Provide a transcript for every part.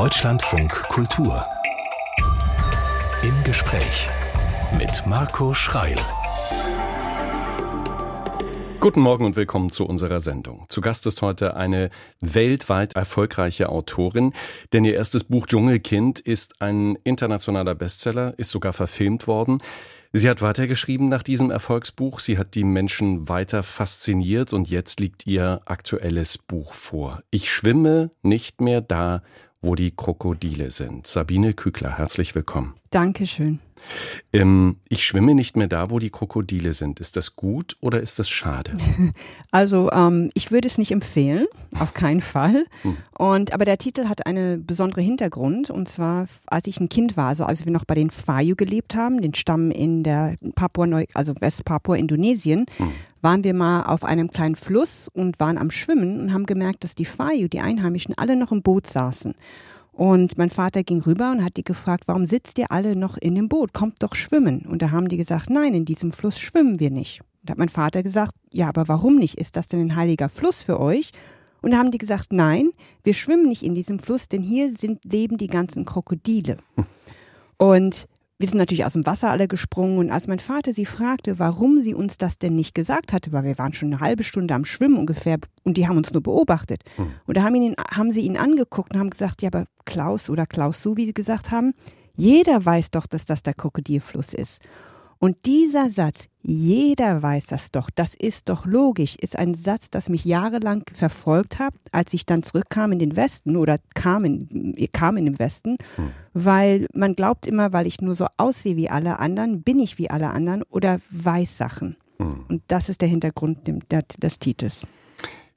Deutschlandfunk Kultur. Im Gespräch mit Marco Schreil. Guten Morgen und willkommen zu unserer Sendung. Zu Gast ist heute eine weltweit erfolgreiche Autorin, denn ihr erstes Buch Dschungelkind ist ein internationaler Bestseller, ist sogar verfilmt worden. Sie hat weitergeschrieben nach diesem Erfolgsbuch, sie hat die Menschen weiter fasziniert und jetzt liegt ihr aktuelles Buch vor. Ich schwimme nicht mehr da, wo die Krokodile sind. Sabine Kügler, herzlich willkommen. Dankeschön. Ähm, ich schwimme nicht mehr da, wo die Krokodile sind. Ist das gut oder ist das schade? Also ähm, ich würde es nicht empfehlen, auf keinen Fall. Hm. Und aber der Titel hat einen besonderen Hintergrund und zwar als ich ein Kind war, also als wir noch bei den Fayu gelebt haben, den Stamm in der Papua Neu also Westpapua Indonesien, hm. waren wir mal auf einem kleinen Fluss und waren am Schwimmen und haben gemerkt, dass die Fayu, die Einheimischen, alle noch im Boot saßen. Und mein Vater ging rüber und hat die gefragt, warum sitzt ihr alle noch in dem Boot? Kommt doch schwimmen. Und da haben die gesagt, nein, in diesem Fluss schwimmen wir nicht. Da hat mein Vater gesagt, ja, aber warum nicht? Ist das denn ein heiliger Fluss für euch? Und da haben die gesagt, nein, wir schwimmen nicht in diesem Fluss, denn hier sind, leben die ganzen Krokodile. Und wir sind natürlich aus dem Wasser alle gesprungen und als mein Vater sie fragte, warum sie uns das denn nicht gesagt hatte, weil wir waren schon eine halbe Stunde am Schwimmen ungefähr und die haben uns nur beobachtet. Hm. Und da haben, ihn, haben sie ihn angeguckt und haben gesagt, ja, aber Klaus oder Klaus, so wie sie gesagt haben, jeder weiß doch, dass das der Krokodilfluss ist. Und dieser Satz, jeder weiß das doch, das ist doch logisch, ist ein Satz, das mich jahrelang verfolgt hat, als ich dann zurückkam in den Westen oder kam in, kam in den Westen, hm. weil man glaubt immer, weil ich nur so aussehe wie alle anderen, bin ich wie alle anderen oder weiß Sachen. Hm. Und das ist der Hintergrund des Titels.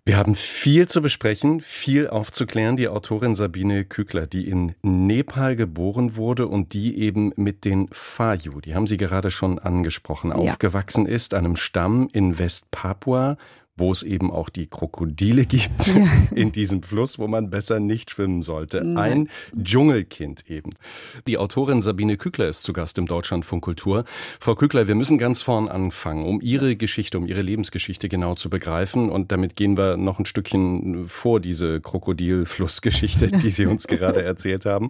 Wir haben viel zu besprechen, viel aufzuklären. Die Autorin Sabine Kügler, die in Nepal geboren wurde und die eben mit den Fayu, die haben Sie gerade schon angesprochen, ja. aufgewachsen ist, einem Stamm in Westpapua wo es eben auch die Krokodile gibt ja. in diesem Fluss, wo man besser nicht schwimmen sollte. Nein. Ein Dschungelkind eben. Die Autorin Sabine Kückler ist zu Gast im Deutschlandfunk Kultur. Frau Kückler, wir müssen ganz vorn anfangen, um Ihre Geschichte, um Ihre Lebensgeschichte genau zu begreifen. Und damit gehen wir noch ein Stückchen vor diese Krokodilflussgeschichte, die Sie uns gerade erzählt haben.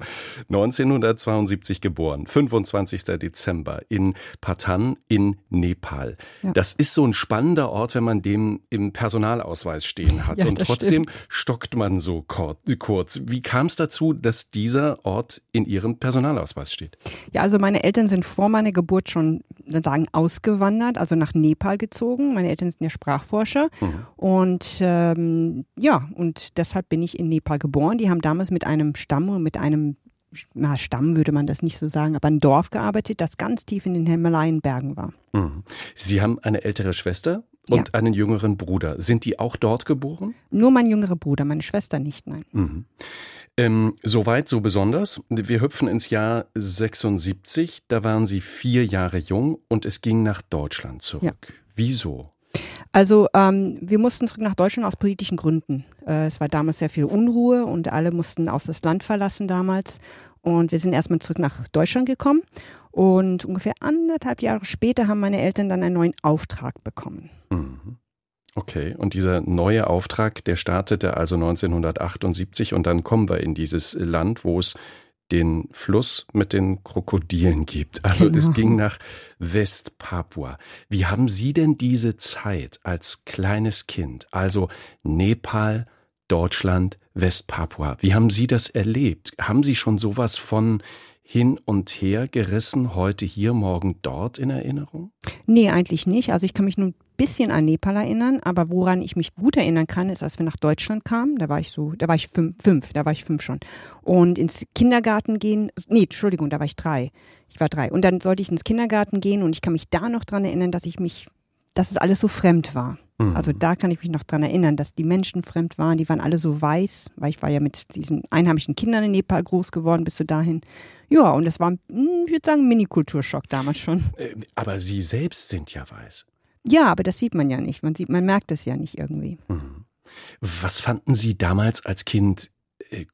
1972 geboren, 25. Dezember in Patan in Nepal. Ja. Das ist so ein spannender Ort, wenn man dem im Personalausweis stehen hat. Ja, und trotzdem stimmt. stockt man so kurz. Wie kam es dazu, dass dieser Ort in Ihrem Personalausweis steht? Ja, also meine Eltern sind vor meiner Geburt schon sagen ausgewandert, also nach Nepal gezogen. Meine Eltern sind ja Sprachforscher mhm. und ähm, ja, und deshalb bin ich in Nepal geboren. Die haben damals mit einem Stamm und mit einem na, Stamm würde man das nicht so sagen, aber ein Dorf gearbeitet, das ganz tief in den Himalayenbergen war. Mhm. Sie haben eine ältere Schwester? Und ja. einen jüngeren Bruder. Sind die auch dort geboren? Nur mein jüngerer Bruder, meine Schwester nicht, nein. Mhm. Ähm, Soweit, so besonders. Wir hüpfen ins Jahr 76, da waren Sie vier Jahre jung und es ging nach Deutschland zurück. Ja. Wieso? Also ähm, wir mussten zurück nach Deutschland aus politischen Gründen. Äh, es war damals sehr viel Unruhe und alle mussten aus das Land verlassen damals. Und wir sind erstmal zurück nach Deutschland gekommen. Und ungefähr anderthalb Jahre später haben meine Eltern dann einen neuen Auftrag bekommen. Mhm. Okay, und dieser neue Auftrag, der startete also 1978 und dann kommen wir in dieses Land, wo es den Fluss mit den Krokodilen gibt. Also genau. es ging nach Westpapua. Wie haben Sie denn diese Zeit als kleines Kind, also Nepal, Deutschland, Westpapua, wie haben Sie das erlebt? Haben Sie schon sowas von hin und her gerissen, heute hier, morgen dort in Erinnerung? Nee, eigentlich nicht. Also ich kann mich nur ein bisschen an Nepal erinnern, aber woran ich mich gut erinnern kann, ist, als wir nach Deutschland kamen, da war ich so, da war ich fünf, fünf da war ich fünf schon. Und ins Kindergarten gehen, nee, Entschuldigung, da war ich drei. Ich war drei. Und dann sollte ich ins Kindergarten gehen und ich kann mich da noch dran erinnern, dass ich mich, dass es alles so fremd war. Mhm. Also da kann ich mich noch dran erinnern, dass die Menschen fremd waren, die waren alle so weiß, weil ich war ja mit diesen einheimischen Kindern in Nepal groß geworden bis zu dahin. Ja, und das war, hm, ich würde sagen, Mini-Kulturschock damals schon. Äh, aber Sie selbst sind ja weiß. Ja, aber das sieht man ja nicht. Man sieht, man merkt es ja nicht irgendwie. Mhm. Was fanden Sie damals als Kind äh,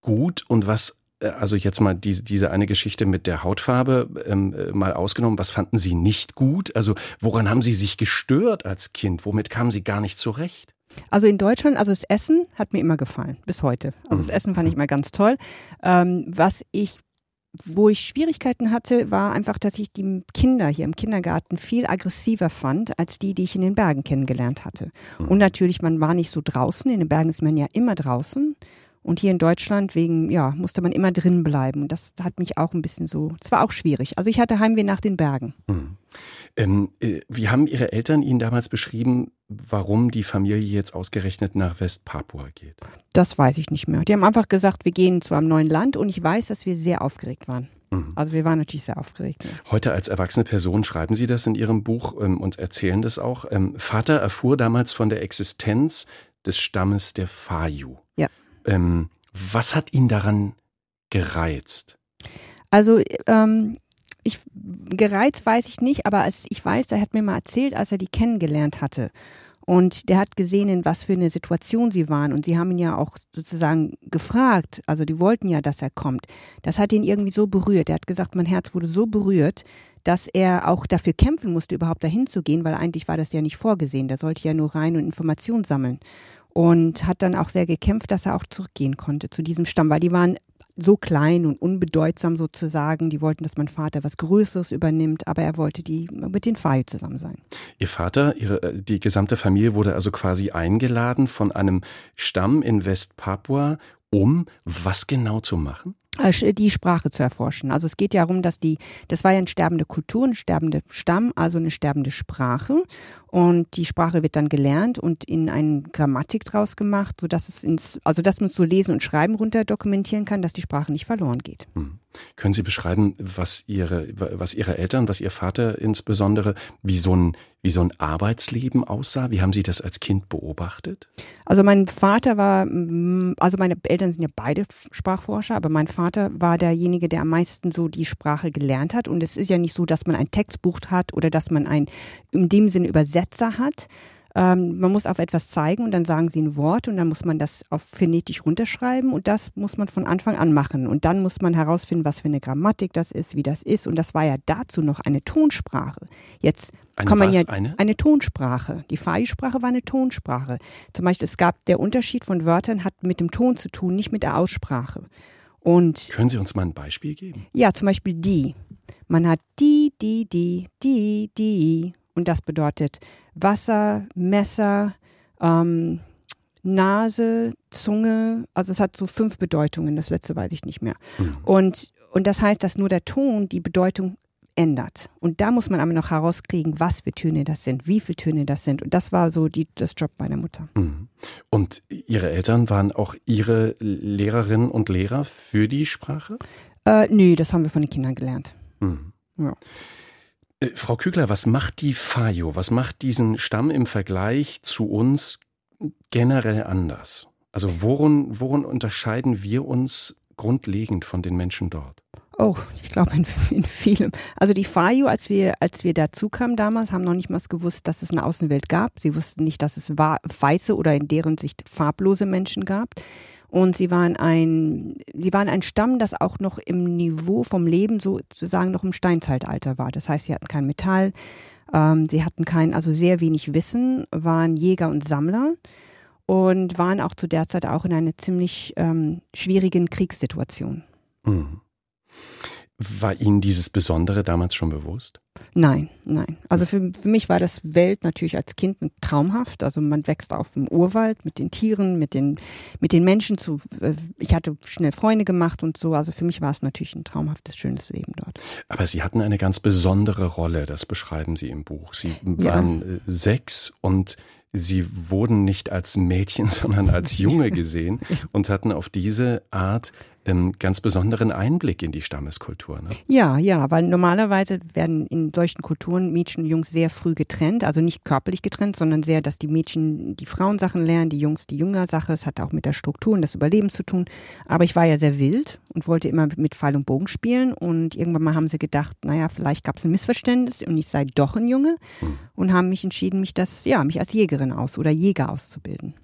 gut und was äh, also jetzt mal diese, diese eine Geschichte mit der Hautfarbe ähm, äh, mal ausgenommen, was fanden Sie nicht gut? Also woran haben Sie sich gestört als Kind? Womit kamen Sie gar nicht zurecht? Also in Deutschland, also das Essen hat mir immer gefallen, bis heute. Also das mhm. Essen fand ich immer ganz toll. Ähm, was ich wo ich Schwierigkeiten hatte, war einfach, dass ich die Kinder hier im Kindergarten viel aggressiver fand, als die, die ich in den Bergen kennengelernt hatte. Mhm. Und natürlich, man war nicht so draußen. In den Bergen ist man ja immer draußen. Und hier in Deutschland wegen, ja, musste man immer drin bleiben. Und das hat mich auch ein bisschen so, es war auch schwierig. Also ich hatte Heimweh nach den Bergen. Mhm. Ähm, äh, wie haben Ihre Eltern Ihnen damals beschrieben, warum die Familie jetzt ausgerechnet nach Westpapua geht? Das weiß ich nicht mehr. Die haben einfach gesagt, wir gehen zu einem neuen Land und ich weiß, dass wir sehr aufgeregt waren. Mhm. Also wir waren natürlich sehr aufgeregt. Heute als erwachsene Person schreiben Sie das in Ihrem Buch ähm, und erzählen das auch. Ähm, Vater erfuhr damals von der Existenz des Stammes der Fayu. Ja. Ähm, was hat ihn daran gereizt? Also ähm, ich, gereizt weiß ich nicht, aber als ich weiß, er hat mir mal erzählt, als er die kennengelernt hatte. Und der hat gesehen, in was für eine Situation sie waren. Und sie haben ihn ja auch sozusagen gefragt. Also die wollten ja, dass er kommt. Das hat ihn irgendwie so berührt. Er hat gesagt, mein Herz wurde so berührt, dass er auch dafür kämpfen musste, überhaupt dahin zu gehen, weil eigentlich war das ja nicht vorgesehen. Der sollte ja nur rein und Informationen sammeln und hat dann auch sehr gekämpft, dass er auch zurückgehen konnte zu diesem Stamm, weil die waren so klein und unbedeutsam sozusagen. Die wollten, dass mein Vater was Größeres übernimmt, aber er wollte die mit den Faye zusammen sein. Ihr Vater, ihre, äh, die gesamte Familie wurde also quasi eingeladen von einem Stamm in Westpapua, um was genau zu machen? Äh, die Sprache zu erforschen. Also es geht ja darum, dass die, das war ja eine sterbende Kultur, ein sterbender Stamm, also eine sterbende Sprache. Und die Sprache wird dann gelernt und in eine Grammatik draus gemacht, sodass es ins, also dass man es so lesen und schreiben runter dokumentieren kann, dass die Sprache nicht verloren geht. Hm. Können Sie beschreiben, was Ihre, was Ihre Eltern, was Ihr Vater insbesondere, wie so ein, wie so ein Arbeitsleben aussah? Wie haben Sie das als Kind beobachtet? Also mein Vater war, mm, also meine Eltern sind ja beide Sprachforscher, aber mein Vater war derjenige, der am meisten so die Sprache gelernt hat. Und es ist ja nicht so, dass man ein Textbuch hat oder dass man ein in dem Sinne Übersetzer hat, ähm, man muss auf etwas zeigen und dann sagen sie ein Wort und dann muss man das auf phonetisch runterschreiben und das muss man von Anfang an machen. Und dann muss man herausfinden, was für eine Grammatik das ist, wie das ist. Und das war ja dazu noch eine Tonsprache. Jetzt eine kann man was? ja eine? eine Tonsprache. Die Fai-Sprache war eine Tonsprache. Zum Beispiel, es gab der Unterschied von Wörtern hat mit dem Ton zu tun, nicht mit der Aussprache. Und Können Sie uns mal ein Beispiel geben? Ja, zum Beispiel die. Man hat die, die, die, die, die. Und das bedeutet Wasser, Messer, ähm, Nase, Zunge. Also es hat so fünf Bedeutungen. Das letzte weiß ich nicht mehr. Mhm. Und, und das heißt, dass nur der Ton die Bedeutung ändert. Und da muss man aber noch herauskriegen, was für Töne das sind, wie viele Töne das sind. Und das war so die, das Job meiner Mutter. Mhm. Und Ihre Eltern waren auch Ihre Lehrerinnen und Lehrer für die Sprache? Äh, nee, das haben wir von den Kindern gelernt. Mhm. Ja. Äh, Frau Kügler, was macht die Fayo, was macht diesen Stamm im Vergleich zu uns generell anders? Also worin, worin unterscheiden wir uns grundlegend von den Menschen dort? Oh, ich glaube in, in, vielem. Also die Fayo, als wir, als wir dazu kamen damals, haben noch nicht mal gewusst, dass es eine Außenwelt gab. Sie wussten nicht, dass es weiße oder in deren Sicht farblose Menschen gab. Und sie waren ein, sie waren ein Stamm, das auch noch im Niveau vom Leben sozusagen noch im Steinzeitalter war. Das heißt, sie hatten kein Metall, ähm, sie hatten kein, also sehr wenig Wissen, waren Jäger und Sammler und waren auch zu der Zeit auch in einer ziemlich ähm, schwierigen Kriegssituation. Mhm. War Ihnen dieses Besondere damals schon bewusst? Nein, nein. Also für, für mich war das Welt natürlich als Kind traumhaft. Also man wächst auf dem Urwald mit den Tieren, mit den, mit den Menschen zu. Äh, ich hatte schnell Freunde gemacht und so. Also für mich war es natürlich ein traumhaftes, schönes Leben dort. Aber Sie hatten eine ganz besondere Rolle, das beschreiben Sie im Buch. Sie waren ja. Äh, sechs und Sie wurden nicht als Mädchen, sondern als Junge gesehen und hatten auf diese Art ähm, ganz besonderen Einblick in die Stammeskultur. Ne? Ja, ja, weil normalerweise werden in solchen Kulturen Mädchen und Jungs sehr früh getrennt, also nicht körperlich getrennt, sondern sehr, dass die Mädchen die Frauensachen lernen, die Jungs die Jüngersache. Es hat auch mit der Struktur und des Überlebens zu tun. Aber ich war ja sehr wild und wollte immer mit Pfeil und Bogen spielen und irgendwann mal haben sie gedacht, naja, vielleicht gab es ein Missverständnis und ich sei doch ein Junge und haben mich entschieden, mich das, ja, mich als Jägerin aus oder Jäger auszubilden.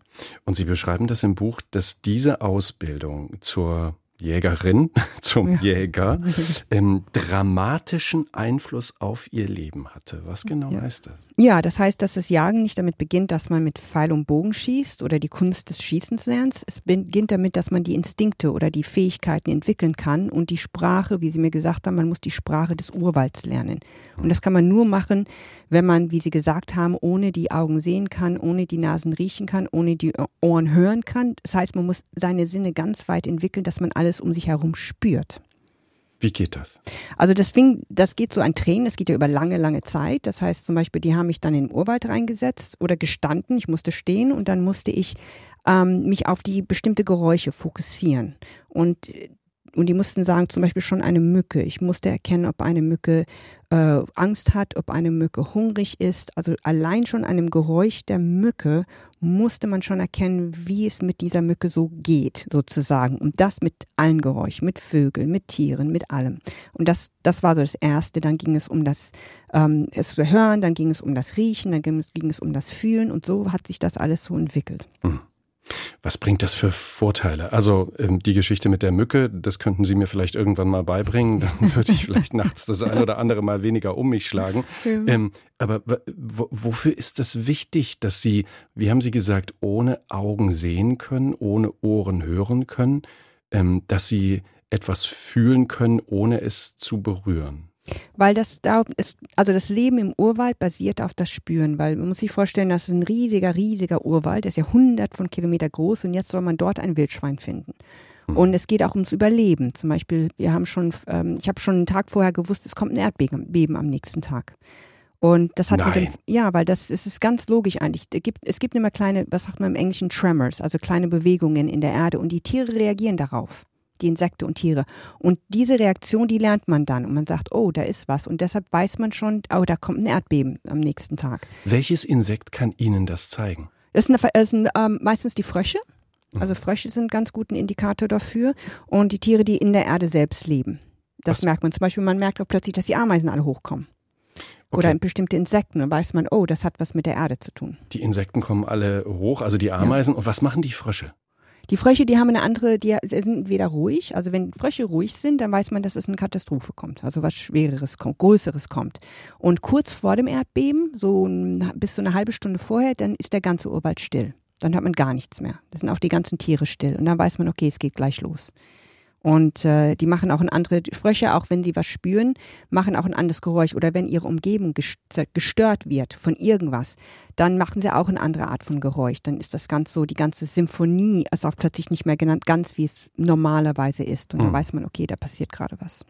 Und Sie beschreiben das im Buch, dass diese Ausbildung zur Jägerin zum ja. Jäger ähm, dramatischen Einfluss auf ihr Leben hatte. Was genau ja. heißt das? Ja, das heißt, dass das Jagen nicht damit beginnt, dass man mit Pfeil und Bogen schießt oder die Kunst des Schießens lernt. Es beginnt damit, dass man die Instinkte oder die Fähigkeiten entwickeln kann und die Sprache, wie Sie mir gesagt haben, man muss die Sprache des Urwalds lernen. Und das kann man nur machen, wenn man, wie Sie gesagt haben, ohne die Augen sehen kann, ohne die Nasen riechen kann, ohne die Ohren hören kann. Das heißt, man muss seine Sinne ganz weit entwickeln, dass man alles um sich herum spürt. Wie geht das? Also das, fing, das geht so ein Training, das geht ja über lange, lange Zeit. Das heißt zum Beispiel, die haben mich dann in den Urwald reingesetzt oder gestanden. Ich musste stehen und dann musste ich ähm, mich auf die bestimmte Geräusche fokussieren. Und und die mussten sagen, zum Beispiel schon eine Mücke. Ich musste erkennen, ob eine Mücke äh, Angst hat, ob eine Mücke hungrig ist. Also allein schon einem Geräusch der Mücke musste man schon erkennen, wie es mit dieser Mücke so geht, sozusagen. Und das mit allen Geräuschen, mit Vögeln, mit Tieren, mit allem. Und das, das war so das Erste. Dann ging es um das ähm, es zu hören, dann ging es um das Riechen, dann ging es, ging es um das Fühlen und so hat sich das alles so entwickelt. Mhm. Was bringt das für Vorteile? Also ähm, die Geschichte mit der Mücke, das könnten Sie mir vielleicht irgendwann mal beibringen. Dann würde ich vielleicht nachts das ein oder andere Mal weniger um mich schlagen. Ja. Ähm, aber wofür ist das wichtig, dass Sie, wie haben Sie gesagt, ohne Augen sehen können, ohne Ohren hören können, ähm, dass Sie etwas fühlen können, ohne es zu berühren? Weil das da ist, also das Leben im Urwald basiert auf das Spüren, weil man muss sich vorstellen, das ist ein riesiger, riesiger Urwald, der ist ja hundert von Kilometer groß und jetzt soll man dort ein Wildschwein finden. Hm. Und es geht auch ums Überleben. Zum Beispiel, wir haben schon, ähm, ich habe schon einen Tag vorher gewusst, es kommt ein Erdbeben am nächsten Tag. Und das hat Nein. mit dem, ja, weil das, das ist ganz logisch eigentlich. Es gibt, es gibt immer kleine, was sagt man im Englischen, Tremors, also kleine Bewegungen in der Erde und die Tiere reagieren darauf die Insekten und Tiere. Und diese Reaktion, die lernt man dann und man sagt, oh, da ist was. Und deshalb weiß man schon, oh, da kommt ein Erdbeben am nächsten Tag. Welches Insekt kann Ihnen das zeigen? Das sind, das sind ähm, meistens die Frösche. Also Frösche sind ganz guten Indikator dafür. Und die Tiere, die in der Erde selbst leben. Das was? merkt man. Zum Beispiel, man merkt auch plötzlich, dass die Ameisen alle hochkommen. Okay. Oder bestimmte Insekten. Dann weiß man, oh, das hat was mit der Erde zu tun. Die Insekten kommen alle hoch, also die Ameisen. Ja. Und was machen die Frösche? Die Frösche, die haben eine andere, die sind weder ruhig, also wenn Frösche ruhig sind, dann weiß man, dass es eine Katastrophe kommt, also was Schwereres kommt, Größeres kommt. Und kurz vor dem Erdbeben, so bis so eine halbe Stunde vorher, dann ist der ganze Urwald still. Dann hat man gar nichts mehr. Das sind auch die ganzen Tiere still. Und dann weiß man, okay, es geht gleich los. Und äh, die machen auch ein andere Frösche, auch wenn sie was spüren, machen auch ein anderes Geräusch. Oder wenn ihre Umgebung gestört wird von irgendwas, dann machen sie auch eine andere Art von Geräusch. Dann ist das ganz so, die ganze Symphonie ist auch plötzlich nicht mehr genannt, ganz wie es normalerweise ist. Und mhm. dann weiß man, okay, da passiert gerade was.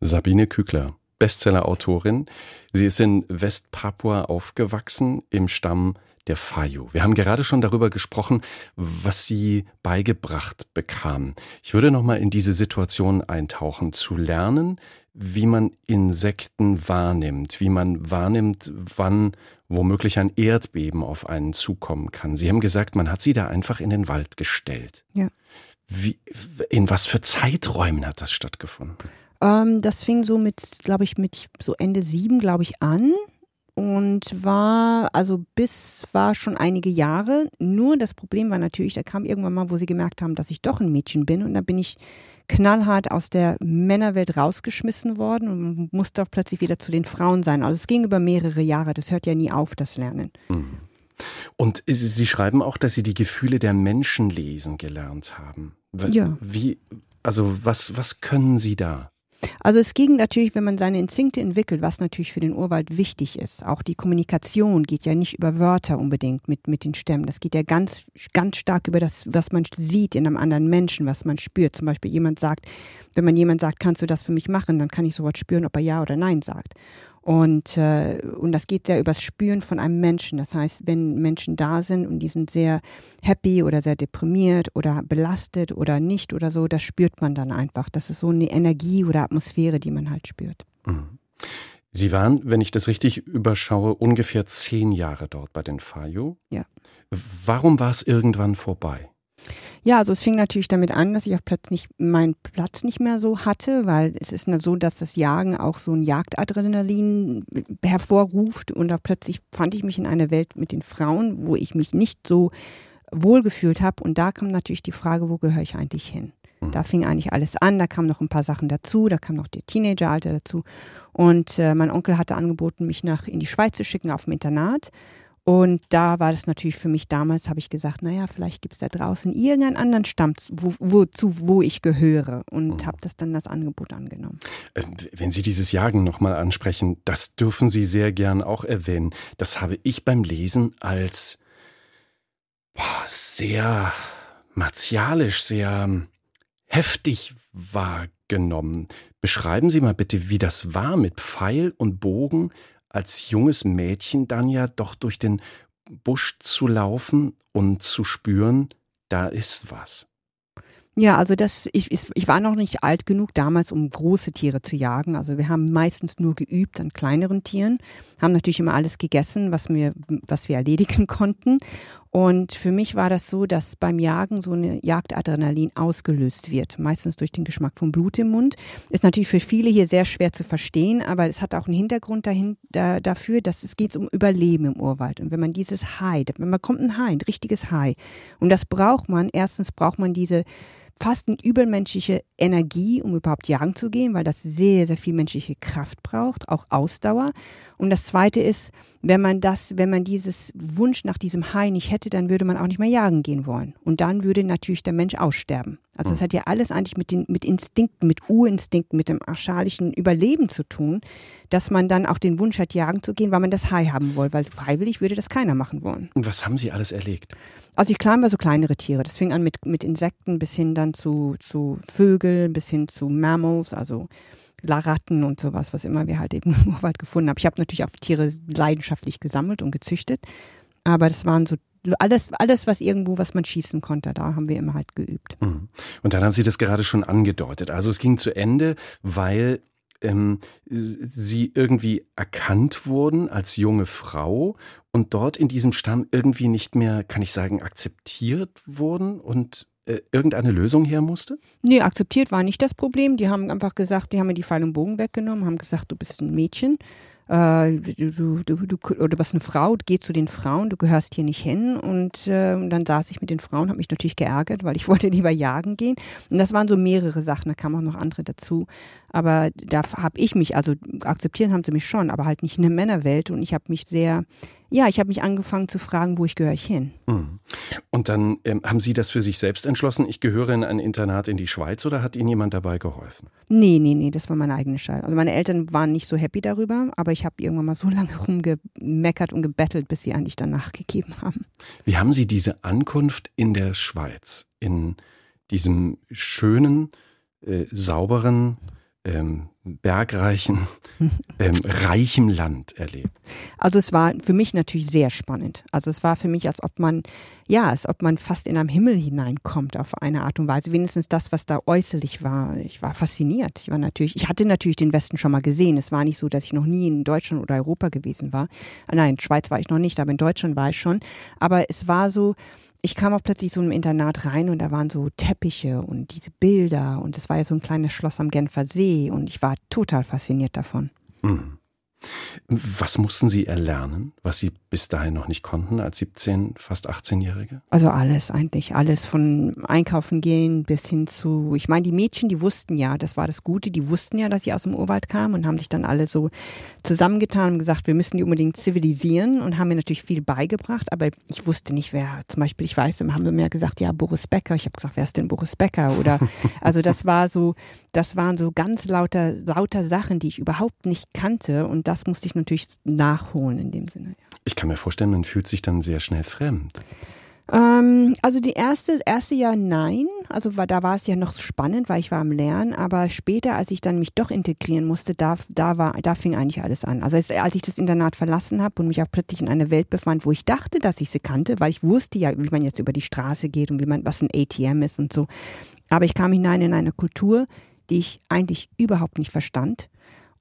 Sabine Kügler, Bestseller-Autorin. Sie ist in Westpapua aufgewachsen, im Stamm der Fayu. Wir haben gerade schon darüber gesprochen, was sie beigebracht bekam. Ich würde noch mal in diese Situation eintauchen, zu lernen, wie man Insekten wahrnimmt, wie man wahrnimmt, wann womöglich ein Erdbeben auf einen zukommen kann. Sie haben gesagt, man hat sie da einfach in den Wald gestellt. Ja. Wie, in was für Zeiträumen hat das stattgefunden? Ähm, das fing so mit, glaube ich, mit so Ende sieben, glaube ich, an und war, also bis war schon einige Jahre. Nur das Problem war natürlich, da kam irgendwann mal, wo sie gemerkt haben, dass ich doch ein Mädchen bin. Und da bin ich knallhart aus der Männerwelt rausgeschmissen worden und musste auch plötzlich wieder zu den Frauen sein. Also es ging über mehrere Jahre. Das hört ja nie auf, das Lernen. Mhm. Und Sie schreiben auch, dass Sie die Gefühle der Menschen lesen gelernt haben. Ja. Wie, also was, was können Sie da? Also es ging natürlich, wenn man seine Instinkte entwickelt, was natürlich für den Urwald wichtig ist. Auch die Kommunikation geht ja nicht über Wörter unbedingt mit, mit den Stämmen. Das geht ja ganz, ganz stark über das, was man sieht in einem anderen Menschen, was man spürt. Zum Beispiel jemand sagt, wenn man jemand sagt, kannst du das für mich machen, dann kann ich sofort spüren, ob er ja oder nein sagt. Und, äh, und das geht ja übers Spüren von einem Menschen. Das heißt, wenn Menschen da sind und die sind sehr happy oder sehr deprimiert oder belastet oder nicht oder so, das spürt man dann einfach. Das ist so eine Energie oder Atmosphäre, die man halt spürt. Mhm. Sie waren, wenn ich das richtig überschaue, ungefähr zehn Jahre dort bei den Fayo. Ja. Warum war es irgendwann vorbei? Ja, also es fing natürlich damit an, dass ich auf Platz nicht, meinen Platz nicht mehr so hatte, weil es ist so, dass das Jagen auch so ein Jagdadrenalin hervorruft und auch plötzlich fand ich mich in einer Welt mit den Frauen, wo ich mich nicht so wohlgefühlt habe. Und da kam natürlich die Frage, wo gehöre ich eigentlich hin? Da mhm. fing eigentlich alles an, da kamen noch ein paar Sachen dazu, da kam noch der Teenageralter dazu. Und äh, mein Onkel hatte angeboten, mich nach in die Schweiz zu schicken auf dem Internat. Und da war das natürlich für mich damals, habe ich gesagt, naja, vielleicht gibt es da draußen irgendeinen anderen Stamm, wo, wozu, wo ich gehöre. Und mhm. habe das dann das Angebot angenommen. Äh, wenn Sie dieses Jagen nochmal ansprechen, das dürfen Sie sehr gern auch erwähnen. Das habe ich beim Lesen als boah, sehr martialisch, sehr heftig wahrgenommen. Beschreiben Sie mal bitte, wie das war mit Pfeil und Bogen als junges Mädchen dann ja doch durch den Busch zu laufen und zu spüren, da ist was. Ja, also das, ich, ich war noch nicht alt genug damals, um große Tiere zu jagen. Also wir haben meistens nur geübt an kleineren Tieren, haben natürlich immer alles gegessen, was wir, was wir erledigen konnten. Und für mich war das so, dass beim Jagen so eine Jagdadrenalin ausgelöst wird, meistens durch den Geschmack vom Blut im Mund. Ist natürlich für viele hier sehr schwer zu verstehen, aber es hat auch einen Hintergrund dahin, da, dafür, dass es geht um Überleben im Urwald. Und wenn man dieses Hai, wenn man kommt ein Hai, ein richtiges Hai, und das braucht man, erstens braucht man diese fast eine übermenschliche Energie, um überhaupt jagen zu gehen, weil das sehr, sehr viel menschliche Kraft braucht, auch Ausdauer. Und das Zweite ist, wenn man das, wenn man dieses Wunsch nach diesem Hai nicht hätte, dann würde man auch nicht mehr jagen gehen wollen. Und dann würde natürlich der Mensch aussterben. Also das hm. hat ja alles eigentlich mit den mit Instinkten, mit Urinstinkten, mit dem archaischen Überleben zu tun, dass man dann auch den Wunsch hat, jagen zu gehen, weil man das Hai haben will, weil freiwillig würde das keiner machen wollen. Und was haben Sie alles erlegt? Also ich klar war so kleinere Tiere. Das fing an mit, mit Insekten bis hin dann zu, zu Vögeln, bis hin zu Mammals, also Laratten und sowas, was immer wir halt eben im Urwald gefunden haben. Ich habe natürlich auch Tiere leidenschaftlich gesammelt und gezüchtet, aber das waren so alles, alles, was irgendwo, was man schießen konnte, da haben wir immer halt geübt. Mhm. Und dann haben Sie das gerade schon angedeutet. Also es ging zu Ende, weil ähm, sie irgendwie erkannt wurden als junge Frau und dort in diesem Stamm irgendwie nicht mehr, kann ich sagen, akzeptiert wurden und äh, irgendeine Lösung her musste? Nee, akzeptiert war nicht das Problem. Die haben einfach gesagt, die haben mir die Pfeil und Bogen weggenommen, haben gesagt, du bist ein Mädchen. Äh, du, du, du, oder bist eine Frau, geh zu den Frauen, du gehörst hier nicht hin. Und äh, dann saß ich mit den Frauen, habe mich natürlich geärgert, weil ich wollte lieber jagen gehen. Und das waren so mehrere Sachen, da kamen auch noch andere dazu. Aber da habe ich mich, also akzeptieren haben sie mich schon, aber halt nicht in der Männerwelt. Und ich habe mich sehr, ja, ich habe mich angefangen zu fragen, wo ich gehöre ich hin. Mhm. Und dann ähm, haben Sie das für sich selbst entschlossen, ich gehöre in ein Internat in die Schweiz oder hat Ihnen jemand dabei geholfen? Nee, nee, nee, das war meine eigene Schall. Also meine Eltern waren nicht so happy darüber, aber ich habe irgendwann mal so lange rumgemeckert und gebettelt, bis sie eigentlich dann nachgegeben haben. Wie haben Sie diese Ankunft in der Schweiz, in diesem schönen, äh, sauberen, ähm, bergreichen, ähm, reichem Land erlebt? Also es war für mich natürlich sehr spannend. Also es war für mich, als ob man, ja, als ob man fast in einem Himmel hineinkommt auf eine Art und Weise. Wenigstens das, was da äußerlich war. Ich war fasziniert. Ich war natürlich, ich hatte natürlich den Westen schon mal gesehen. Es war nicht so, dass ich noch nie in Deutschland oder Europa gewesen war. Nein, Schweiz war ich noch nicht, aber in Deutschland war ich schon. Aber es war so, ich kam auch plötzlich so ein Internat rein und da waren so Teppiche und diese Bilder und es war ja so ein kleines Schloss am Genfer See und ich war total fasziniert davon. Mhm. Was mussten Sie erlernen, was Sie bis dahin noch nicht konnten als 17, fast 18-Jährige? Also alles eigentlich, alles von einkaufen gehen bis hin zu, ich meine, die Mädchen, die wussten ja, das war das Gute, die wussten ja, dass sie aus dem Urwald kamen und haben sich dann alle so zusammengetan und gesagt, wir müssen die unbedingt zivilisieren und haben mir natürlich viel beigebracht, aber ich wusste nicht, wer, zum Beispiel, ich weiß, haben sie mir gesagt, ja, Boris Becker. Ich habe gesagt, wer ist denn Boris Becker? Oder, also das war so, das waren so ganz lauter, lauter Sachen, die ich überhaupt nicht kannte und das musste ich natürlich nachholen in dem Sinne. Ja. Ich kann mir vorstellen, man fühlt sich dann sehr schnell fremd. Ähm, also die erste, erste Jahr nein. Also war, da war es ja noch spannend, weil ich war am Lernen. Aber später, als ich dann mich doch integrieren musste, da, da, war, da fing eigentlich alles an. Also als ich das Internat verlassen habe und mich auch plötzlich in einer Welt befand, wo ich dachte, dass ich sie kannte, weil ich wusste ja, wie man jetzt über die Straße geht und wie man, was ein ATM ist und so. Aber ich kam hinein in eine Kultur, die ich eigentlich überhaupt nicht verstand.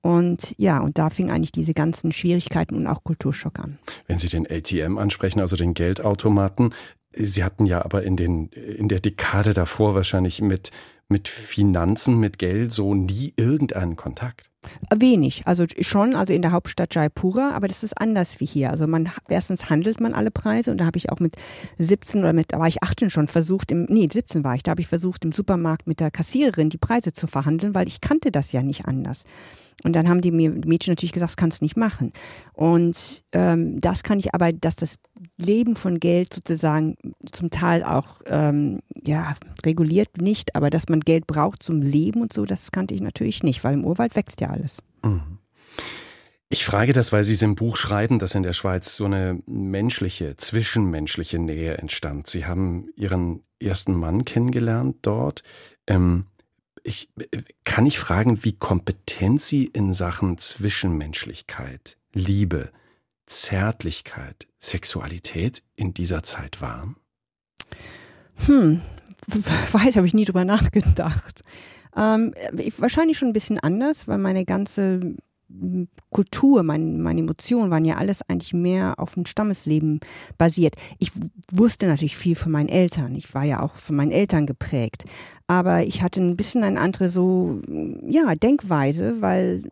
Und ja, und da fing eigentlich diese ganzen Schwierigkeiten und auch Kulturschock an. Wenn Sie den ATM ansprechen, also den Geldautomaten, Sie hatten ja aber in, den, in der Dekade davor wahrscheinlich mit, mit Finanzen, mit Geld so nie irgendeinen Kontakt. Wenig, also schon, also in der Hauptstadt Jaipura, aber das ist anders wie hier. Also man erstens handelt man alle Preise und da habe ich auch mit 17 oder mit, da war ich 18 schon versucht, im, nee, 17 war ich, da habe ich versucht im Supermarkt mit der Kassiererin die Preise zu verhandeln, weil ich kannte das ja nicht anders. Und dann haben die Mädchen natürlich gesagt, das kannst du nicht machen. Und ähm, das kann ich aber, dass das Leben von Geld sozusagen zum Teil auch ähm, ja reguliert nicht, aber dass man Geld braucht zum Leben und so, das kannte ich natürlich nicht, weil im Urwald wächst ja alles. Mhm. Ich frage das, weil Sie es im Buch schreiben, dass in der Schweiz so eine menschliche, zwischenmenschliche Nähe entstand. Sie haben Ihren ersten Mann kennengelernt dort. Ähm, ich, kann ich fragen, wie kompetent Sie in Sachen Zwischenmenschlichkeit, Liebe, Zärtlichkeit, Sexualität in dieser Zeit waren? Hm, weiß, habe ich nie drüber nachgedacht. Ähm, wahrscheinlich schon ein bisschen anders, weil meine ganze Kultur, mein, meine Emotionen waren ja alles eigentlich mehr auf dem Stammesleben basiert. Ich wusste natürlich viel von meinen Eltern. Ich war ja auch von meinen Eltern geprägt. Aber ich hatte ein bisschen eine andere so, ja, Denkweise, weil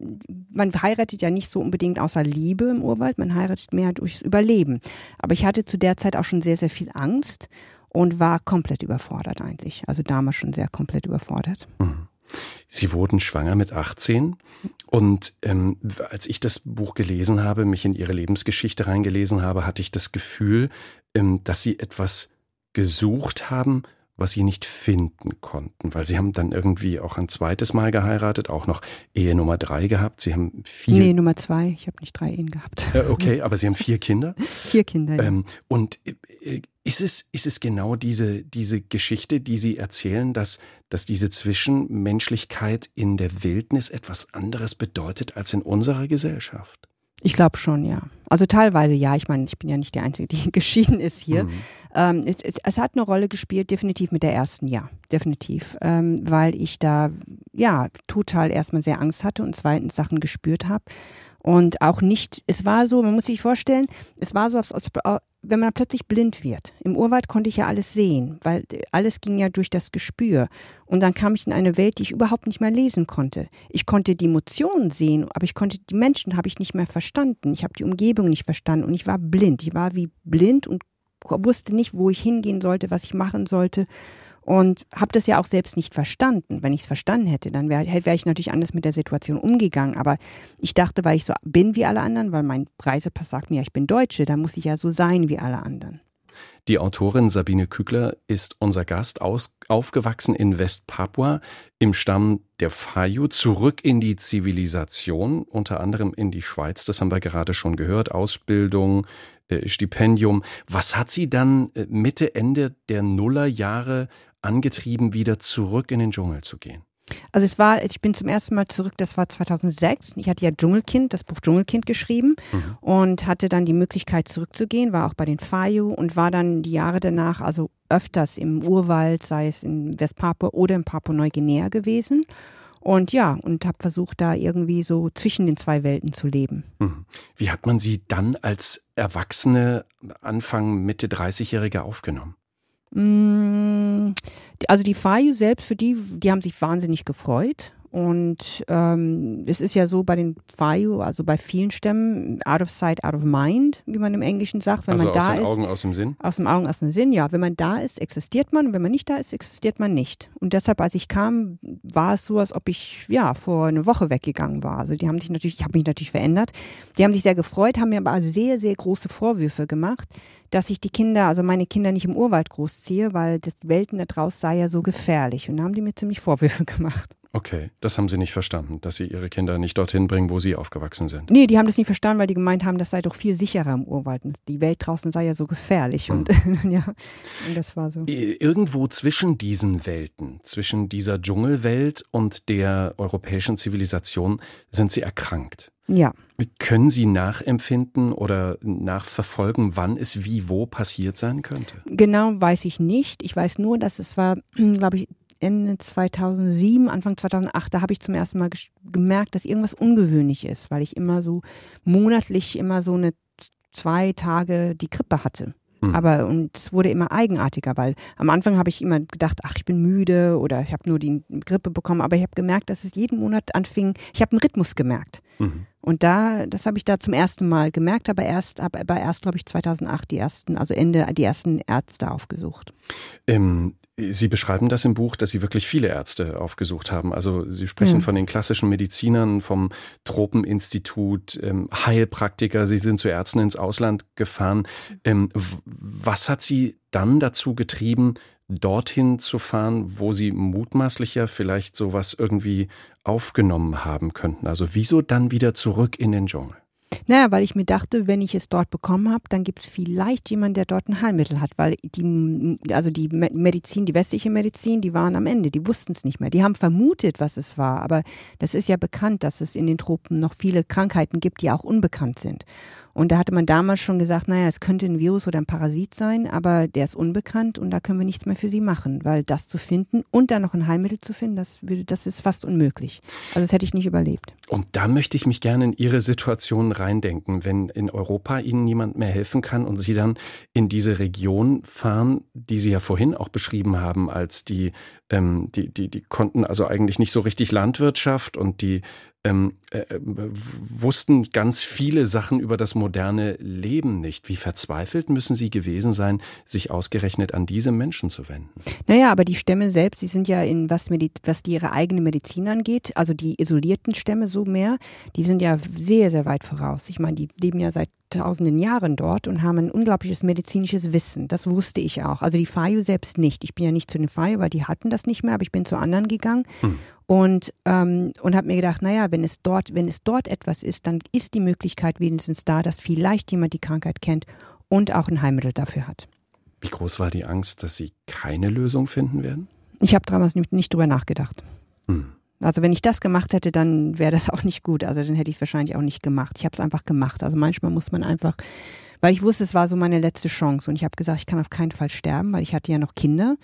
man heiratet ja nicht so unbedingt außer Liebe im Urwald. Man heiratet mehr durchs Überleben. Aber ich hatte zu der Zeit auch schon sehr, sehr viel Angst und war komplett überfordert eigentlich. Also damals schon sehr komplett überfordert. Mhm. Sie wurden schwanger mit 18 und ähm, als ich das Buch gelesen habe, mich in Ihre Lebensgeschichte reingelesen habe, hatte ich das Gefühl, ähm, dass Sie etwas gesucht haben, was sie nicht finden konnten, weil sie haben dann irgendwie auch ein zweites Mal geheiratet, auch noch Ehe Nummer drei gehabt. Sie haben vier. Nee, Nummer zwei. Ich habe nicht drei Ehen gehabt. Äh, okay, aber sie haben vier Kinder. vier Kinder. Ja. Ähm, und äh, ist es, ist es genau diese, diese Geschichte, die Sie erzählen, dass, dass diese Zwischenmenschlichkeit in der Wildnis etwas anderes bedeutet als in unserer Gesellschaft? Ich glaube schon, ja. Also teilweise ja. Ich meine, ich bin ja nicht die Einzige, die geschieden ist hier. Mhm. Ähm, es, es, es, hat eine Rolle gespielt, definitiv mit der ersten, ja, definitiv. Ähm, weil ich da, ja, total erstmal sehr Angst hatte und zweitens Sachen gespürt habe. Und auch nicht, es war so, man muss sich vorstellen, es war so, als, als, wenn man plötzlich blind wird. Im Urwald konnte ich ja alles sehen, weil alles ging ja durch das Gespür. Und dann kam ich in eine Welt, die ich überhaupt nicht mehr lesen konnte. Ich konnte die Emotionen sehen, aber ich konnte die Menschen habe ich nicht mehr verstanden. Ich habe die Umgebung nicht verstanden und ich war blind. Ich war wie blind und wusste nicht, wo ich hingehen sollte, was ich machen sollte und habe das ja auch selbst nicht verstanden. Wenn ich es verstanden hätte, dann wäre wär ich natürlich anders mit der Situation umgegangen. Aber ich dachte, weil ich so bin wie alle anderen, weil mein Reisepass sagt mir, ich bin Deutsche, dann muss ich ja so sein wie alle anderen. Die Autorin Sabine Kügler ist unser Gast, aus, aufgewachsen in Westpapua im Stamm der Fayu, zurück in die Zivilisation, unter anderem in die Schweiz, das haben wir gerade schon gehört, Ausbildung, äh, Stipendium. Was hat sie dann äh, Mitte, Ende der Nullerjahre angetrieben, wieder zurück in den Dschungel zu gehen? Also es war, ich bin zum ersten Mal zurück, das war 2006. Ich hatte ja Dschungelkind, das Buch Dschungelkind geschrieben mhm. und hatte dann die Möglichkeit zurückzugehen, war auch bei den Fayu und war dann die Jahre danach also öfters im Urwald, sei es in Westpapua oder in Papua-Neuguinea gewesen. Und ja, und habe versucht, da irgendwie so zwischen den zwei Welten zu leben. Mhm. Wie hat man Sie dann als Erwachsene, Anfang, Mitte 30-Jährige aufgenommen? Mm, also die Fayu selbst, für die, die haben sich wahnsinnig gefreut. Und ähm, es ist ja so bei den Fayu, also bei vielen Stämmen, out of sight, out of mind, wie man im Englischen sagt. Wenn also man aus da den ist, Augen, aus dem Sinn? Aus dem Augen, aus dem Sinn, ja. Wenn man da ist, existiert man. Und wenn man nicht da ist, existiert man nicht. Und deshalb, als ich kam, war es so, als ob ich ja vor einer Woche weggegangen war. Also die haben sich natürlich, ich habe mich natürlich verändert. Die haben sich sehr gefreut, haben mir aber sehr, sehr große Vorwürfe gemacht dass ich die Kinder, also meine Kinder nicht im Urwald großziehe, weil das Welten da draußen sei ja so gefährlich. Und da haben die mir ziemlich Vorwürfe gemacht. Okay, das haben Sie nicht verstanden, dass Sie Ihre Kinder nicht dorthin bringen, wo Sie aufgewachsen sind. Nee, die haben das nicht verstanden, weil die gemeint haben, das sei doch viel sicherer im Urwald. Die Welt draußen sei ja so gefährlich. Und hm. ja, und das war so. Irgendwo zwischen diesen Welten, zwischen dieser Dschungelwelt und der europäischen Zivilisation, sind Sie erkrankt. Ja. Können Sie nachempfinden oder nachverfolgen, wann es wie wo passiert sein könnte? Genau weiß ich nicht. Ich weiß nur, dass es war, glaube ich, Ende 2007, Anfang 2008, da habe ich zum ersten Mal gemerkt, dass irgendwas ungewöhnlich ist, weil ich immer so monatlich immer so eine zwei Tage die Grippe hatte. Mhm. Aber und es wurde immer eigenartiger, weil am Anfang habe ich immer gedacht, ach, ich bin müde oder ich habe nur die Grippe bekommen, aber ich habe gemerkt, dass es jeden Monat anfing, ich habe einen Rhythmus gemerkt. Mhm. Und da, das habe ich da zum ersten Mal gemerkt, aber erst, aber erst, glaube ich, 2008 die ersten, also Ende, die ersten Ärzte aufgesucht. Ähm, Sie beschreiben das im Buch, dass Sie wirklich viele Ärzte aufgesucht haben. Also Sie sprechen ja. von den klassischen Medizinern, vom Tropeninstitut, ähm, Heilpraktiker. Sie sind zu Ärzten ins Ausland gefahren. Ähm, was hat Sie dann dazu getrieben, dorthin zu fahren, wo Sie mutmaßlich ja vielleicht sowas irgendwie aufgenommen haben könnten? Also wieso dann wieder zurück in den Dschungel? Naja, weil ich mir dachte, wenn ich es dort bekommen habe, dann gibt es vielleicht jemanden, der dort ein Heilmittel hat, weil die, also die Medizin, die westliche Medizin, die waren am Ende, die wussten es nicht mehr. Die haben vermutet, was es war, aber das ist ja bekannt, dass es in den Tropen noch viele Krankheiten gibt, die auch unbekannt sind. Und da hatte man damals schon gesagt, naja, es könnte ein Virus oder ein Parasit sein, aber der ist unbekannt und da können wir nichts mehr für sie machen, weil das zu finden und dann noch ein Heilmittel zu finden, das, würde, das ist fast unmöglich. Also das hätte ich nicht überlebt. Und da möchte ich mich gerne in Ihre Situation reindenken, wenn in Europa Ihnen niemand mehr helfen kann und Sie dann in diese Region fahren, die Sie ja vorhin auch beschrieben haben, als die, ähm, die, die, die konnten also eigentlich nicht so richtig Landwirtschaft und die ähm, äh, äh, wussten ganz viele Sachen über das moderne Leben nicht. Wie verzweifelt müssen sie gewesen sein, sich ausgerechnet an diese Menschen zu wenden? Naja, aber die Stämme selbst, die sind ja in, was, was die ihre eigene Medizin angeht, also die isolierten Stämme so mehr, die sind ja sehr, sehr weit voraus. Ich meine, die leben ja seit tausenden Jahren dort und haben ein unglaubliches medizinisches Wissen. Das wusste ich auch. Also die Fayu selbst nicht. Ich bin ja nicht zu den Fayu, weil die hatten das nicht mehr, aber ich bin zu anderen gegangen hm. und, ähm, und habe mir gedacht, naja, wenn es dort, wenn es dort etwas ist, dann ist die Möglichkeit wenigstens da, dass vielleicht jemand die Krankheit kennt und auch ein Heilmittel dafür hat. Wie groß war die Angst, dass Sie keine Lösung finden werden? Ich habe damals nicht, nicht drüber nachgedacht. Hm. Also wenn ich das gemacht hätte, dann wäre das auch nicht gut. Also dann hätte ich es wahrscheinlich auch nicht gemacht. Ich habe es einfach gemacht. Also manchmal muss man einfach, weil ich wusste, es war so meine letzte Chance und ich habe gesagt, ich kann auf keinen Fall sterben, weil ich hatte ja noch Kinder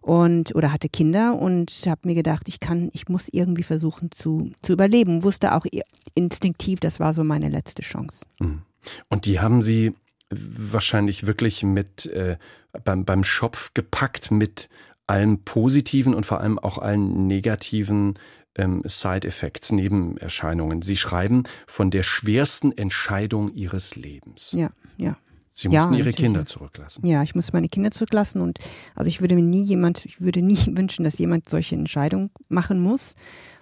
und oder hatte Kinder und habe mir gedacht, ich kann, ich muss irgendwie versuchen zu zu überleben. Wusste auch instinktiv, das war so meine letzte Chance. Mhm. Und die haben Sie wahrscheinlich wirklich mit äh, beim beim Schopf gepackt mit allen positiven und vor allem auch allen negativen ähm, Side-Effects, Nebenerscheinungen. Sie schreiben von der schwersten Entscheidung ihres Lebens. Ja, ja. Sie mussten ja, ihre Kinder zurücklassen. Ja, ich musste meine Kinder zurücklassen und also ich würde mir nie jemand, ich würde nie wünschen, dass jemand solche Entscheidungen machen muss,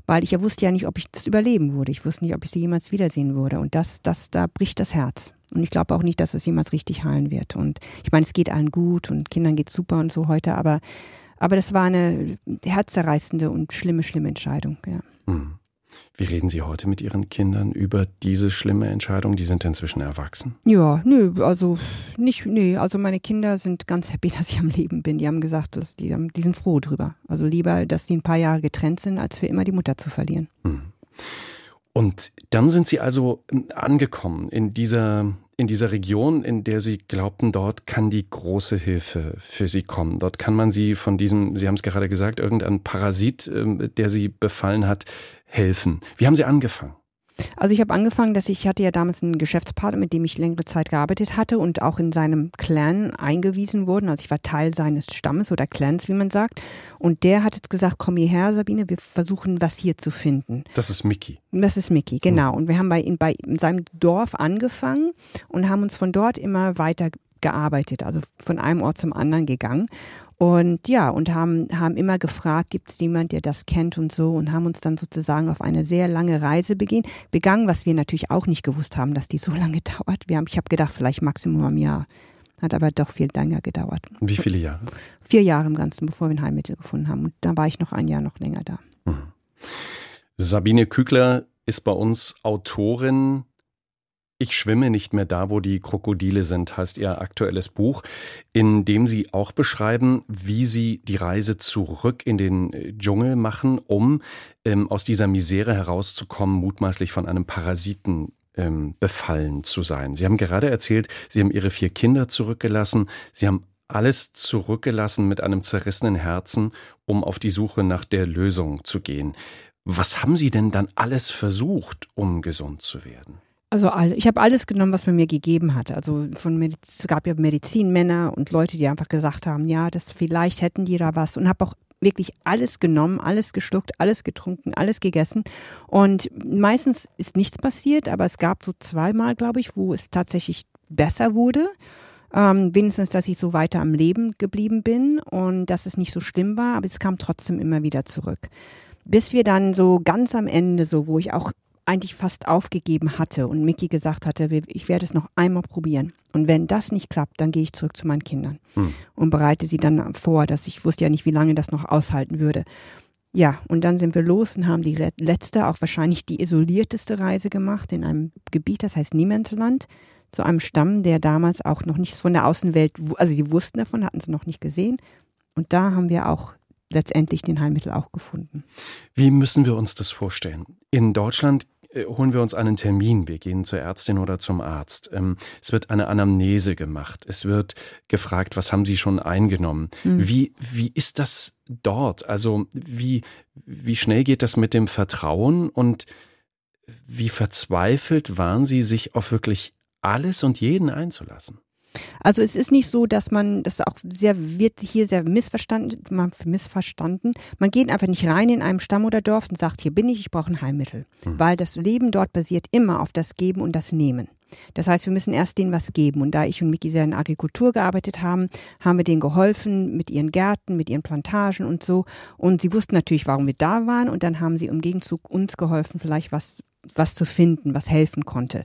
weil ich ja wusste ja nicht, ob ich es überleben würde. Ich wusste nicht, ob ich sie jemals wiedersehen würde und das, das, da bricht das Herz. Und ich glaube auch nicht, dass es jemals richtig heilen wird. Und ich meine, es geht allen gut und Kindern geht super und so heute, aber aber das war eine herzzerreißende und schlimme, schlimme Entscheidung. Ja. Hm. Wie reden Sie heute mit Ihren Kindern über diese schlimme Entscheidung? Die sind inzwischen erwachsen. Ja, nö, also nicht, nö, also meine Kinder sind ganz happy, dass ich am Leben bin. Die haben gesagt, dass die, die sind froh drüber. Also lieber, dass die ein paar Jahre getrennt sind, als für immer die Mutter zu verlieren. Hm. Und dann sind Sie also angekommen in dieser in dieser Region, in der Sie glaubten, dort kann die große Hilfe für Sie kommen. Dort kann man Sie von diesem, Sie haben es gerade gesagt, irgendein Parasit, ähm, der Sie befallen hat, helfen. Wie haben Sie angefangen? Also ich habe angefangen, dass ich hatte ja damals einen Geschäftspartner, mit dem ich längere Zeit gearbeitet hatte und auch in seinem Clan eingewiesen wurden. Also ich war Teil seines Stammes oder Clans, wie man sagt. Und der hat jetzt gesagt, komm hierher, Sabine, wir versuchen was hier zu finden. Das ist Mickey. Das ist Mickey, genau. Und wir haben bei, in, bei in seinem Dorf angefangen und haben uns von dort immer weiter gearbeitet, also von einem Ort zum anderen gegangen. Und ja, und haben, haben immer gefragt, gibt es jemand, der das kennt und so und haben uns dann sozusagen auf eine sehr lange Reise begehen, begangen, was wir natürlich auch nicht gewusst haben, dass die so lange dauert. Wir haben, ich habe gedacht, vielleicht Maximum ein Jahr. Hat aber doch viel länger gedauert. Wie viele Jahre? Vier Jahre im Ganzen, bevor wir ein Heilmittel gefunden haben. Und da war ich noch ein Jahr noch länger da. Mhm. Sabine Kügler ist bei uns Autorin ich schwimme nicht mehr da, wo die Krokodile sind, heißt Ihr aktuelles Buch, in dem Sie auch beschreiben, wie Sie die Reise zurück in den äh, Dschungel machen, um ähm, aus dieser Misere herauszukommen, mutmaßlich von einem Parasiten ähm, befallen zu sein. Sie haben gerade erzählt, Sie haben Ihre vier Kinder zurückgelassen, Sie haben alles zurückgelassen mit einem zerrissenen Herzen, um auf die Suche nach der Lösung zu gehen. Was haben Sie denn dann alles versucht, um gesund zu werden? Also all, ich habe alles genommen, was man mir gegeben hat. Also von es gab ja Medizinmänner und Leute, die einfach gesagt haben, ja, das vielleicht hätten die da was und habe auch wirklich alles genommen, alles geschluckt, alles getrunken, alles gegessen. Und meistens ist nichts passiert, aber es gab so zweimal, glaube ich, wo es tatsächlich besser wurde. Ähm, wenigstens, dass ich so weiter am Leben geblieben bin und dass es nicht so schlimm war, aber es kam trotzdem immer wieder zurück. Bis wir dann so ganz am Ende, so wo ich auch eigentlich fast aufgegeben hatte und Mickey gesagt hatte, ich werde es noch einmal probieren. Und wenn das nicht klappt, dann gehe ich zurück zu meinen Kindern hm. und bereite sie dann vor, dass ich wusste ja nicht, wie lange das noch aushalten würde. Ja, und dann sind wir los und haben die letzte, auch wahrscheinlich die isolierteste Reise gemacht in einem Gebiet, das heißt Niemandsland, zu einem Stamm, der damals auch noch nichts von der Außenwelt, also sie wussten davon, hatten sie noch nicht gesehen. Und da haben wir auch letztendlich den Heilmittel auch gefunden. Wie müssen wir uns das vorstellen? In Deutschland holen wir uns einen Termin. Wir gehen zur Ärztin oder zum Arzt. Ähm, es wird eine Anamnese gemacht. Es wird gefragt, was haben Sie schon eingenommen? Mhm. Wie, wie ist das dort? Also wie, wie schnell geht das mit dem Vertrauen und wie verzweifelt waren Sie, sich auf wirklich alles und jeden einzulassen? Also es ist nicht so, dass man, das auch sehr, wird hier sehr missverstanden, man missverstanden. Man geht einfach nicht rein in einem Stamm oder Dorf und sagt, hier bin ich, ich brauche ein Heilmittel. Mhm. Weil das Leben dort basiert immer auf das Geben und das Nehmen. Das heißt, wir müssen erst denen was geben. Und da ich und Miki sehr in Agrikultur gearbeitet haben, haben wir denen geholfen mit ihren Gärten, mit ihren Plantagen und so. Und sie wussten natürlich, warum wir da waren. Und dann haben sie im Gegenzug uns geholfen, vielleicht was, was zu finden, was helfen konnte.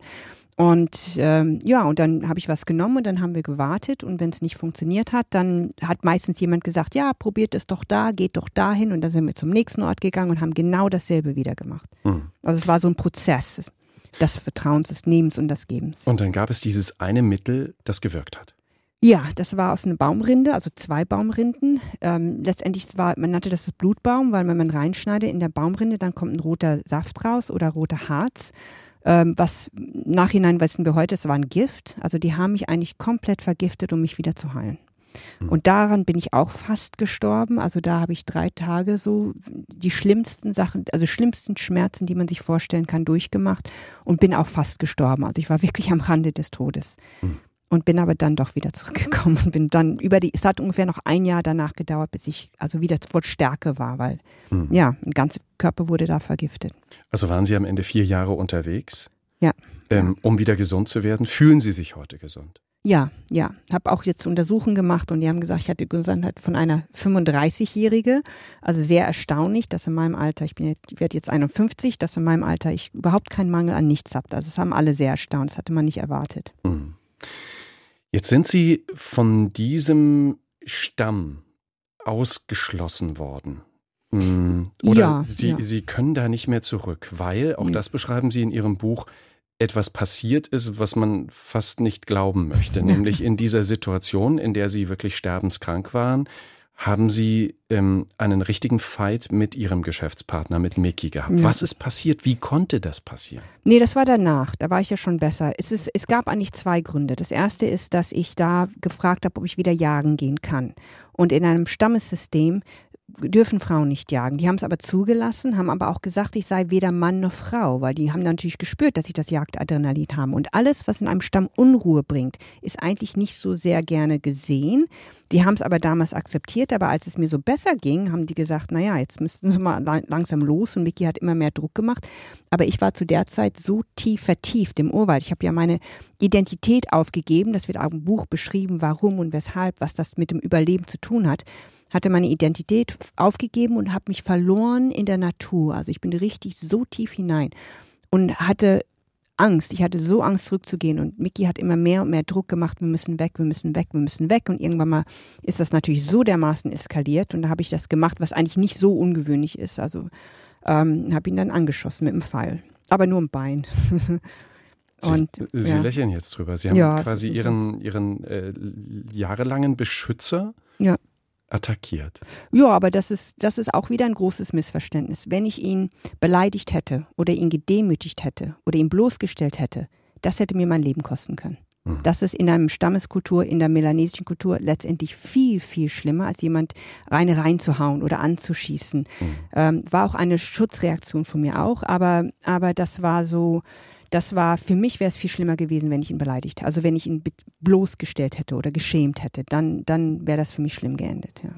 Und ähm, ja, und dann habe ich was genommen und dann haben wir gewartet und wenn es nicht funktioniert hat, dann hat meistens jemand gesagt, ja, probiert es doch da, geht doch dahin und dann sind wir zum nächsten Ort gegangen und haben genau dasselbe wieder gemacht. Mhm. Also es war so ein Prozess des Vertrauens, des Nehmens und des Gebens. Und dann gab es dieses eine Mittel, das gewirkt hat. Ja, das war aus einer Baumrinde, also zwei Baumrinden. Ähm, letztendlich war, man nannte das Blutbaum, weil wenn man reinschneidet in der Baumrinde, dann kommt ein roter Saft raus oder roter Harz. Ähm, was nachhinein wissen wir heute, es war ein Gift. Also die haben mich eigentlich komplett vergiftet, um mich wieder zu heilen. Mhm. Und daran bin ich auch fast gestorben. Also da habe ich drei Tage so die schlimmsten Sachen, also schlimmsten Schmerzen, die man sich vorstellen kann, durchgemacht und bin auch fast gestorben. Also ich war wirklich am Rande des Todes. Mhm und bin aber dann doch wieder zurückgekommen und bin dann über die, es hat ungefähr noch ein Jahr danach gedauert, bis ich also wieder zur Stärke war, weil mhm. ja, ein ganzer Körper wurde da vergiftet. Also waren Sie am Ende vier Jahre unterwegs? Ja. Ähm, um wieder gesund zu werden. Fühlen Sie sich heute gesund? Ja, ja. Habe auch jetzt Untersuchungen gemacht und die haben gesagt, ich hatte Gesundheit von einer 35-Jährige. Also sehr erstaunlich, dass in meinem Alter, ich bin jetzt, ich werde jetzt 51, dass in meinem Alter ich überhaupt keinen Mangel an nichts habe. Also das haben alle sehr erstaunt. Das hatte man nicht erwartet. Mhm. Jetzt sind Sie von diesem Stamm ausgeschlossen worden. Mm, oder ja, Sie, ja. Sie können da nicht mehr zurück, weil, auch nee. das beschreiben Sie in Ihrem Buch, etwas passiert ist, was man fast nicht glauben möchte. Nämlich in dieser Situation, in der Sie wirklich sterbenskrank waren, haben Sie ähm, einen richtigen Fight mit Ihrem Geschäftspartner, mit Mickey gehabt. Ja. Was ist passiert? Wie konnte das passieren? Nee, das war danach. Da war ich ja schon besser. Es, ist, es gab eigentlich zwei Gründe. Das erste ist, dass ich da gefragt habe, ob ich wieder jagen gehen kann. Und in einem Stammessystem dürfen Frauen nicht jagen. Die haben es aber zugelassen, haben aber auch gesagt, ich sei weder Mann noch Frau, weil die haben natürlich gespürt, dass ich das Jagdadrenalin habe. Und alles, was in einem Stamm Unruhe bringt, ist eigentlich nicht so sehr gerne gesehen. Die haben es aber damals akzeptiert, aber als es mir so besser ging, haben die gesagt, naja, jetzt müssen wir mal langsam los und Mickey hat immer mehr Druck gemacht. Aber ich war zu der Zeit so tief vertieft im Urwald. Ich habe ja meine Identität aufgegeben, das wird auch im Buch beschrieben, warum und weshalb, was das mit dem Überleben zu tun hat hatte meine Identität aufgegeben und habe mich verloren in der Natur. Also ich bin richtig so tief hinein und hatte Angst. Ich hatte so Angst zurückzugehen und Mickey hat immer mehr und mehr Druck gemacht. Wir müssen weg, wir müssen weg, wir müssen weg. Und irgendwann mal ist das natürlich so dermaßen eskaliert und da habe ich das gemacht, was eigentlich nicht so ungewöhnlich ist. Also ähm, habe ihn dann angeschossen mit dem Pfeil, aber nur im Bein. Und, Sie, ja. lächeln jetzt drüber. Sie haben ja, quasi Ihren, Ihren äh, jahrelangen Beschützer ja attackiert. Ja, aber das ist, das ist auch wieder ein großes Missverständnis. Wenn ich ihn beleidigt hätte oder ihn gedemütigt hätte oder ihn bloßgestellt hätte, das hätte mir mein Leben kosten können. Mhm. Das ist in einem Stammeskultur, in der melanesischen Kultur letztendlich viel, viel schlimmer, als jemand rein reinzuhauen oder anzuschießen. Mhm. Ähm, war auch eine Schutzreaktion von mir auch, aber, aber das war so, das war, für mich wäre es viel schlimmer gewesen, wenn ich ihn beleidigt hätte. Also wenn ich ihn bloßgestellt hätte oder geschämt hätte, dann, dann wäre das für mich schlimm geendet, ja.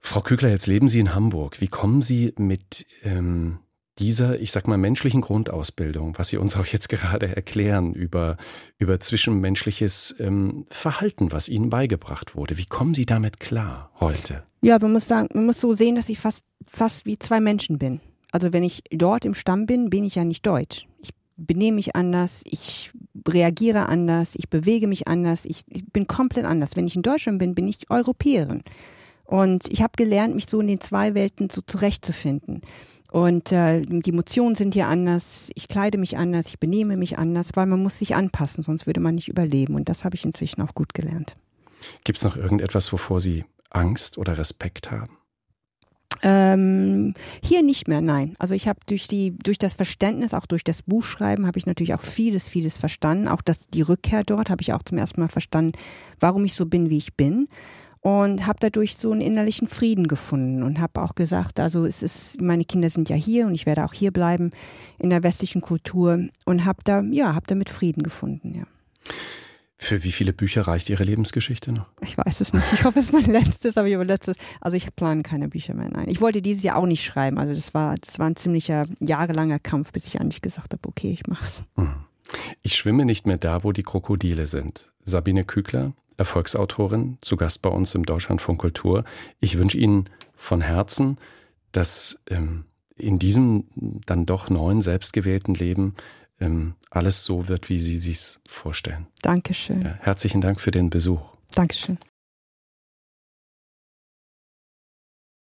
Frau Kügler, jetzt leben Sie in Hamburg. Wie kommen Sie mit ähm, dieser, ich sag mal, menschlichen Grundausbildung, was Sie uns auch jetzt gerade erklären über, über zwischenmenschliches ähm, Verhalten, was Ihnen beigebracht wurde. Wie kommen Sie damit klar heute? Ja, man muss sagen, man muss so sehen, dass ich fast, fast wie zwei Menschen bin. Also wenn ich dort im Stamm bin, bin ich ja nicht deutsch. Ich benehme mich anders, ich reagiere anders, ich bewege mich anders, ich, ich bin komplett anders. Wenn ich in Deutschland bin, bin ich Europäerin. Und ich habe gelernt, mich so in den zwei Welten so zurechtzufinden. Und äh, die Emotionen sind hier anders, ich kleide mich anders, ich benehme mich anders, weil man muss sich anpassen, sonst würde man nicht überleben. Und das habe ich inzwischen auch gut gelernt. Gibt es noch irgendetwas, wovor Sie Angst oder Respekt haben? Ähm, hier nicht mehr, nein. Also ich habe durch die, durch das Verständnis, auch durch das Buchschreiben, habe ich natürlich auch vieles, vieles verstanden. Auch das, die Rückkehr dort habe ich auch zum ersten Mal verstanden, warum ich so bin, wie ich bin und habe dadurch so einen innerlichen Frieden gefunden und habe auch gesagt, also es ist, meine Kinder sind ja hier und ich werde auch hier bleiben in der westlichen Kultur und habe da, ja, habe damit Frieden gefunden, ja. Für wie viele Bücher reicht Ihre Lebensgeschichte noch? Ich weiß es nicht. Ich hoffe, es ist mein letztes, aber ich habe letztes. Also ich plane keine Bücher mehr. Nein. Ich wollte dieses Jahr auch nicht schreiben. Also das war, das war ein ziemlicher jahrelanger Kampf, bis ich eigentlich gesagt habe, okay, ich mach's. Hm. Ich schwimme nicht mehr da, wo die Krokodile sind. Sabine Kügler, Erfolgsautorin, zu Gast bei uns im Deutschlandfunk Kultur. Ich wünsche Ihnen von Herzen, dass ähm, in diesem dann doch neuen, selbstgewählten Leben ähm, alles so wird, wie Sie sich's vorstellen. Dankeschön. Ja, herzlichen Dank für den Besuch. Dankeschön.